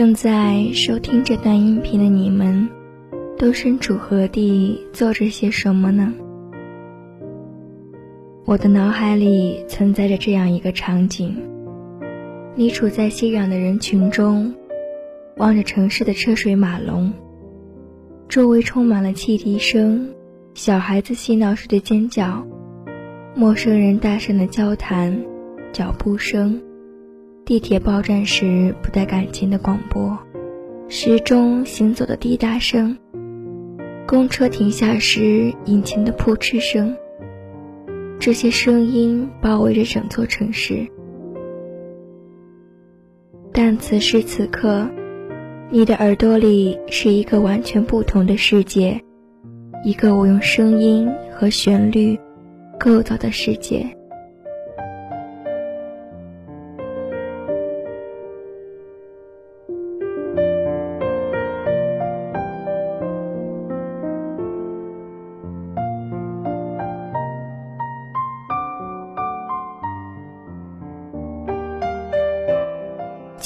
正在收听这段音频的你们，都身处何地，做着些什么呢？我的脑海里存在着这样一个场景：你处在熙攘的人群中，望着城市的车水马龙，周围充满了汽笛声、小孩子嬉闹时的尖叫、陌生人大声的交谈、脚步声。地铁报站时不带感情的广播，时钟行走的滴答声，公车停下时引擎的扑哧声。这些声音包围着整座城市，但此时此刻，你的耳朵里是一个完全不同的世界，一个我用声音和旋律构造的世界。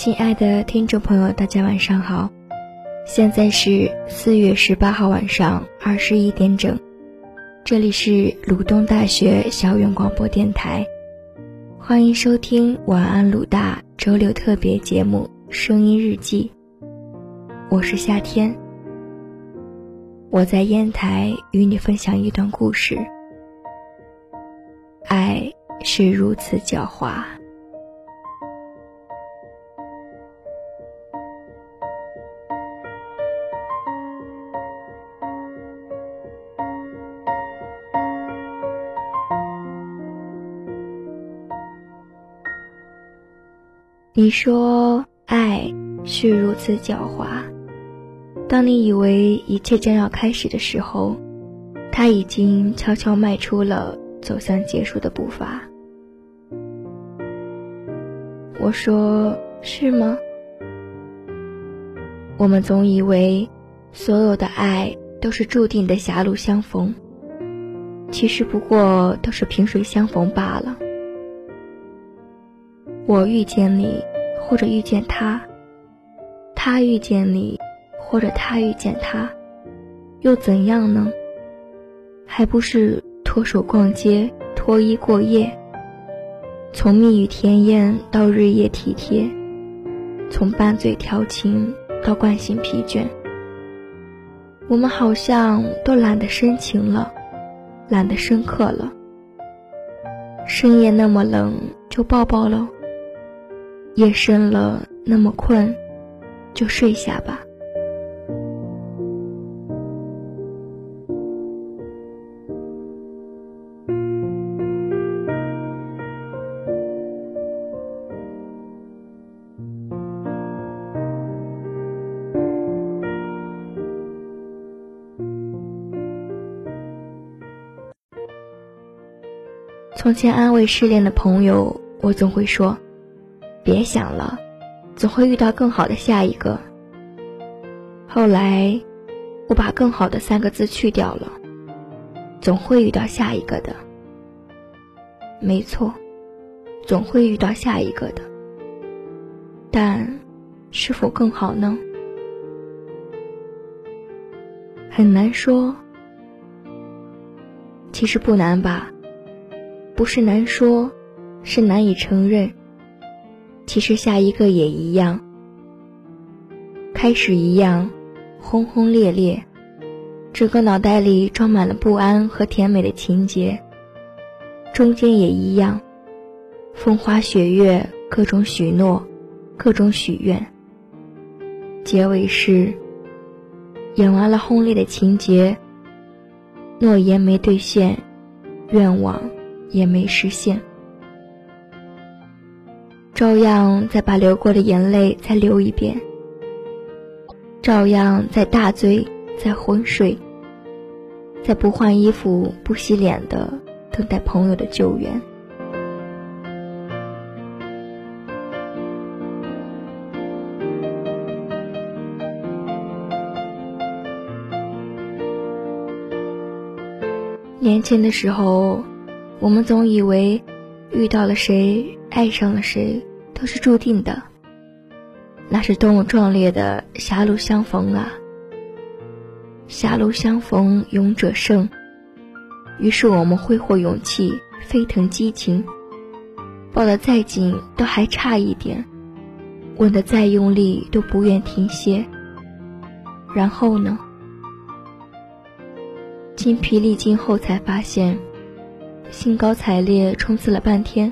亲爱的听众朋友，大家晚上好，现在是四月十八号晚上二十一点整，这里是鲁东大学校园广播电台，欢迎收听晚安鲁大周六特别节目《声音日记》，我是夏天，我在烟台与你分享一段故事，爱是如此狡猾。你说爱是如此狡猾，当你以为一切将要开始的时候，他已经悄悄迈出了走向结束的步伐。我说是吗？我们总以为所有的爱都是注定的狭路相逢，其实不过都是萍水相逢罢了。我遇见你，或者遇见他；他遇见你，或者他遇见他，又怎样呢？还不是脱手逛街、脱衣过夜，从蜜语甜言到日夜体贴，从拌嘴调情到惯性疲倦，我们好像都懒得深情了，懒得深刻了。深夜那么冷，就抱抱喽。夜深了，那么困，就睡下吧。从前安慰失恋的朋友，我总会说。别想了，总会遇到更好的下一个。后来，我把“更好的”三个字去掉了，总会遇到下一个的。没错，总会遇到下一个的。但，是否更好呢？很难说。其实不难吧？不是难说，是难以承认。其实下一个也一样，开始一样，轰轰烈烈，整个脑袋里装满了不安和甜美的情节。中间也一样，风花雪月，各种许诺，各种许愿。结尾是演完了轰烈的情节，诺言没兑现，愿望也没实现。照样再把流过的眼泪再流一遍，照样在大醉，在昏睡，在不换衣服、不洗脸的等待朋友的救援。年轻的时候，我们总以为遇到了谁。爱上了谁都是注定的，那是多么壮烈的狭路相逢啊！狭路相逢勇者胜。于是我们挥霍勇气，飞腾激情，抱得再紧都还差一点，吻得再用力都不愿停歇。然后呢？精疲力尽后才发现，兴高采烈冲刺了半天，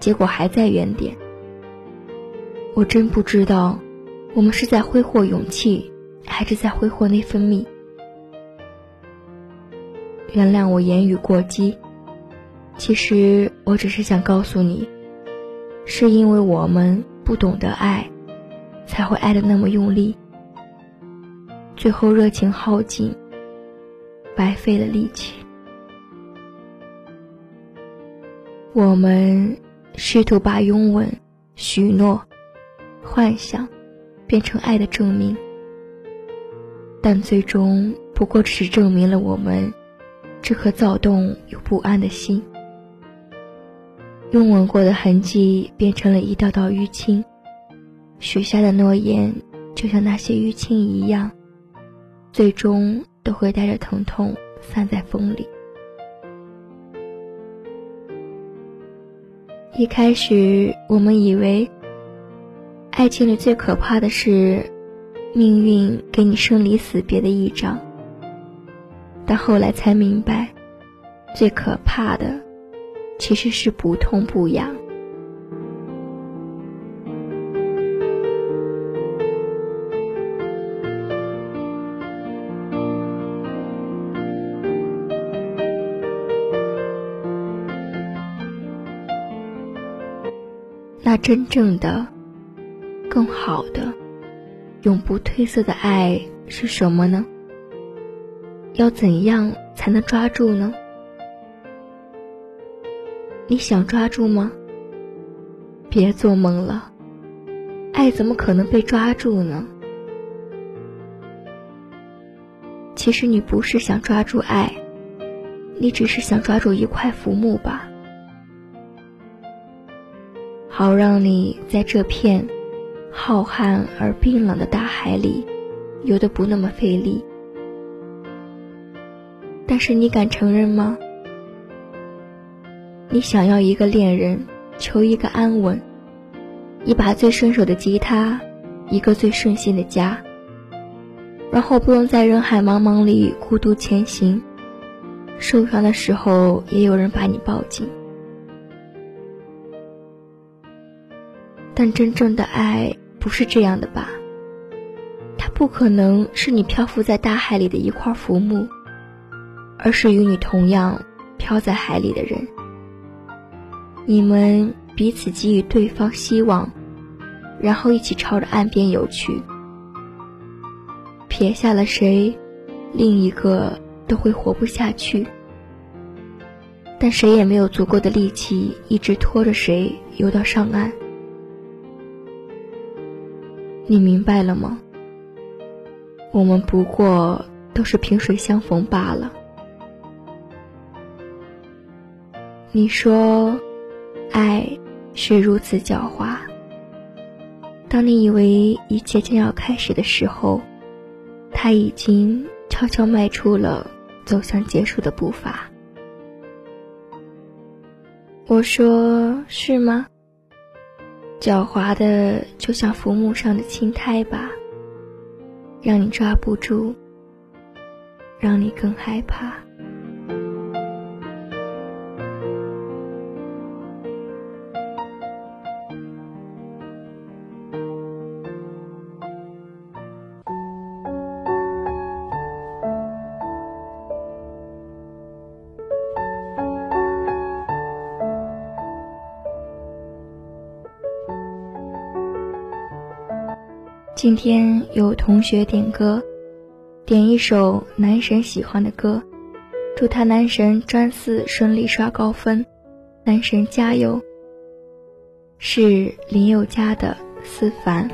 结果还在原点。我真不知道，我们是在挥霍勇气，还是在挥霍内分泌。原谅我言语过激，其实我只是想告诉你，是因为我们不懂得爱，才会爱的那么用力，最后热情耗尽，白费了力气。我们试图把拥吻、许诺、幻想变成爱的证明，但最终不过只是证明了我们。这颗躁动又不安的心，拥吻过的痕迹变成了一道道淤青，许下的诺言就像那些淤青一样，最终都会带着疼痛散在风里。一开始，我们以为，爱情里最可怕的是，命运给你生离死别的一张。但后来才明白，最可怕的其实是不痛不痒。那真正的、更好的、永不褪色的爱是什么呢？要怎样才能抓住呢？你想抓住吗？别做梦了，爱怎么可能被抓住呢？其实你不是想抓住爱，你只是想抓住一块浮木吧，好让你在这片浩瀚而冰冷的大海里游得不那么费力。但是你敢承认吗？你想要一个恋人，求一个安稳，一把最顺手的吉他，一个最顺心的家，然后不用在人海茫茫里孤独前行，受伤的时候也有人把你抱紧。但真正的爱不是这样的吧？它不可能是你漂浮在大海里的一块浮木。而是与你同样漂在海里的人，你们彼此给予对方希望，然后一起朝着岸边游去。撇下了谁，另一个都会活不下去。但谁也没有足够的力气一直拖着谁游到上岸。你明白了吗？我们不过都是萍水相逢罢了。你说，爱是如此狡猾。当你以为一切将要开始的时候，他已经悄悄迈出了走向结束的步伐。我说是吗？狡猾的就像浮木上的青苔吧，让你抓不住，让你更害怕。今天有同学点歌，点一首男神喜欢的歌，祝他男神专四顺利刷高分，男神加油。是林宥嘉的思凡。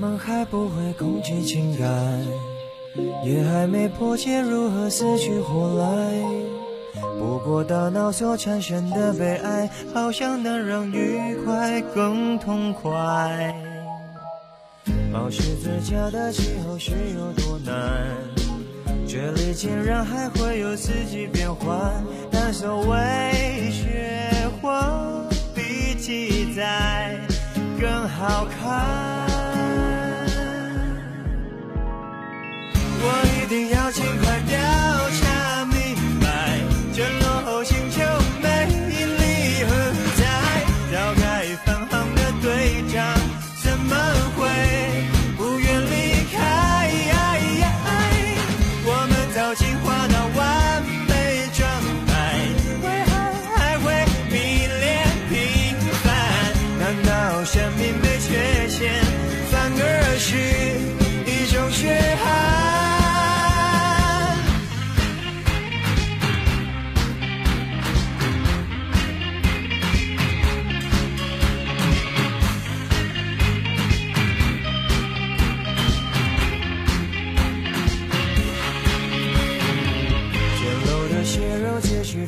我们还不会控制情感，也还没破解如何死去活来。不过大脑所产生的悲哀，好像能让愉快更痛快。保持最佳的气候是有多难？这里竟然还会有四季变换，但所谓雪花比记载更好看。一定要尽快调查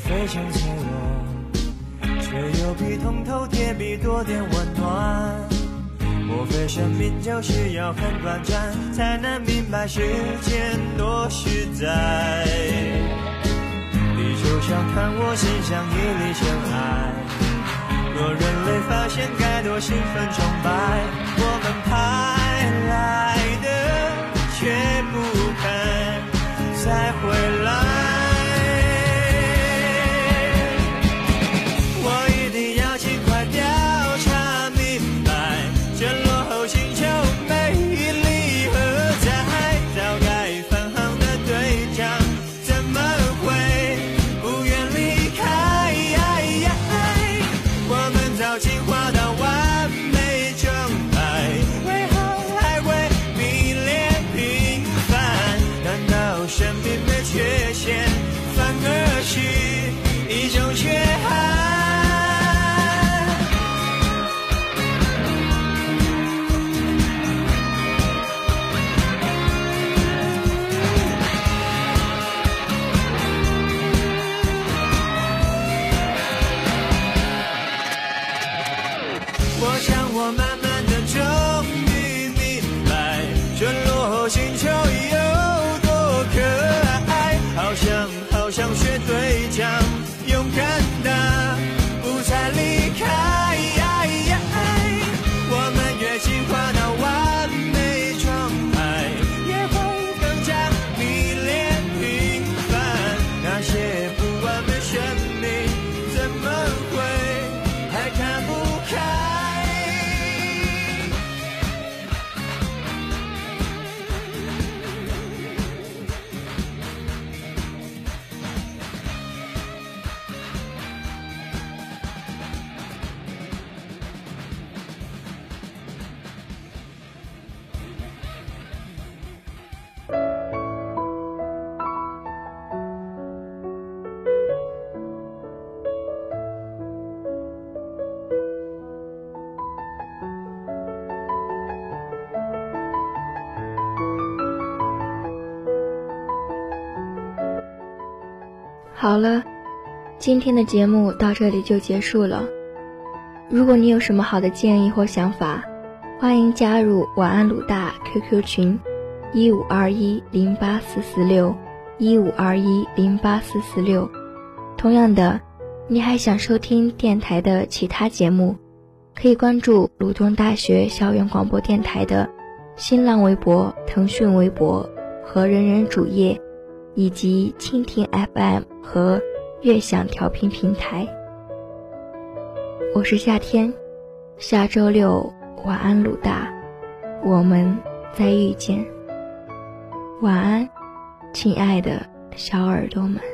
非常脆弱，却又比铜头铁臂多点温暖。莫非生命就是要很短暂，才能明白时间多实在？地球上看我身上一粒尘埃，若人类发现该多兴奋崇拜。我们派来的却不肯再回好了，今天的节目到这里就结束了。如果你有什么好的建议或想法，欢迎加入晚安鲁大 QQ 群：一五二一零八四四六一五二一零八四四六。同样的，你还想收听电台的其他节目，可以关注鲁东大学校园广播电台的新浪微博、腾讯微博和人人主页。以及蜻蜓 FM 和悦享调频平台。我是夏天，下周六晚安鲁大，我们再遇见。晚安，亲爱的小耳朵们。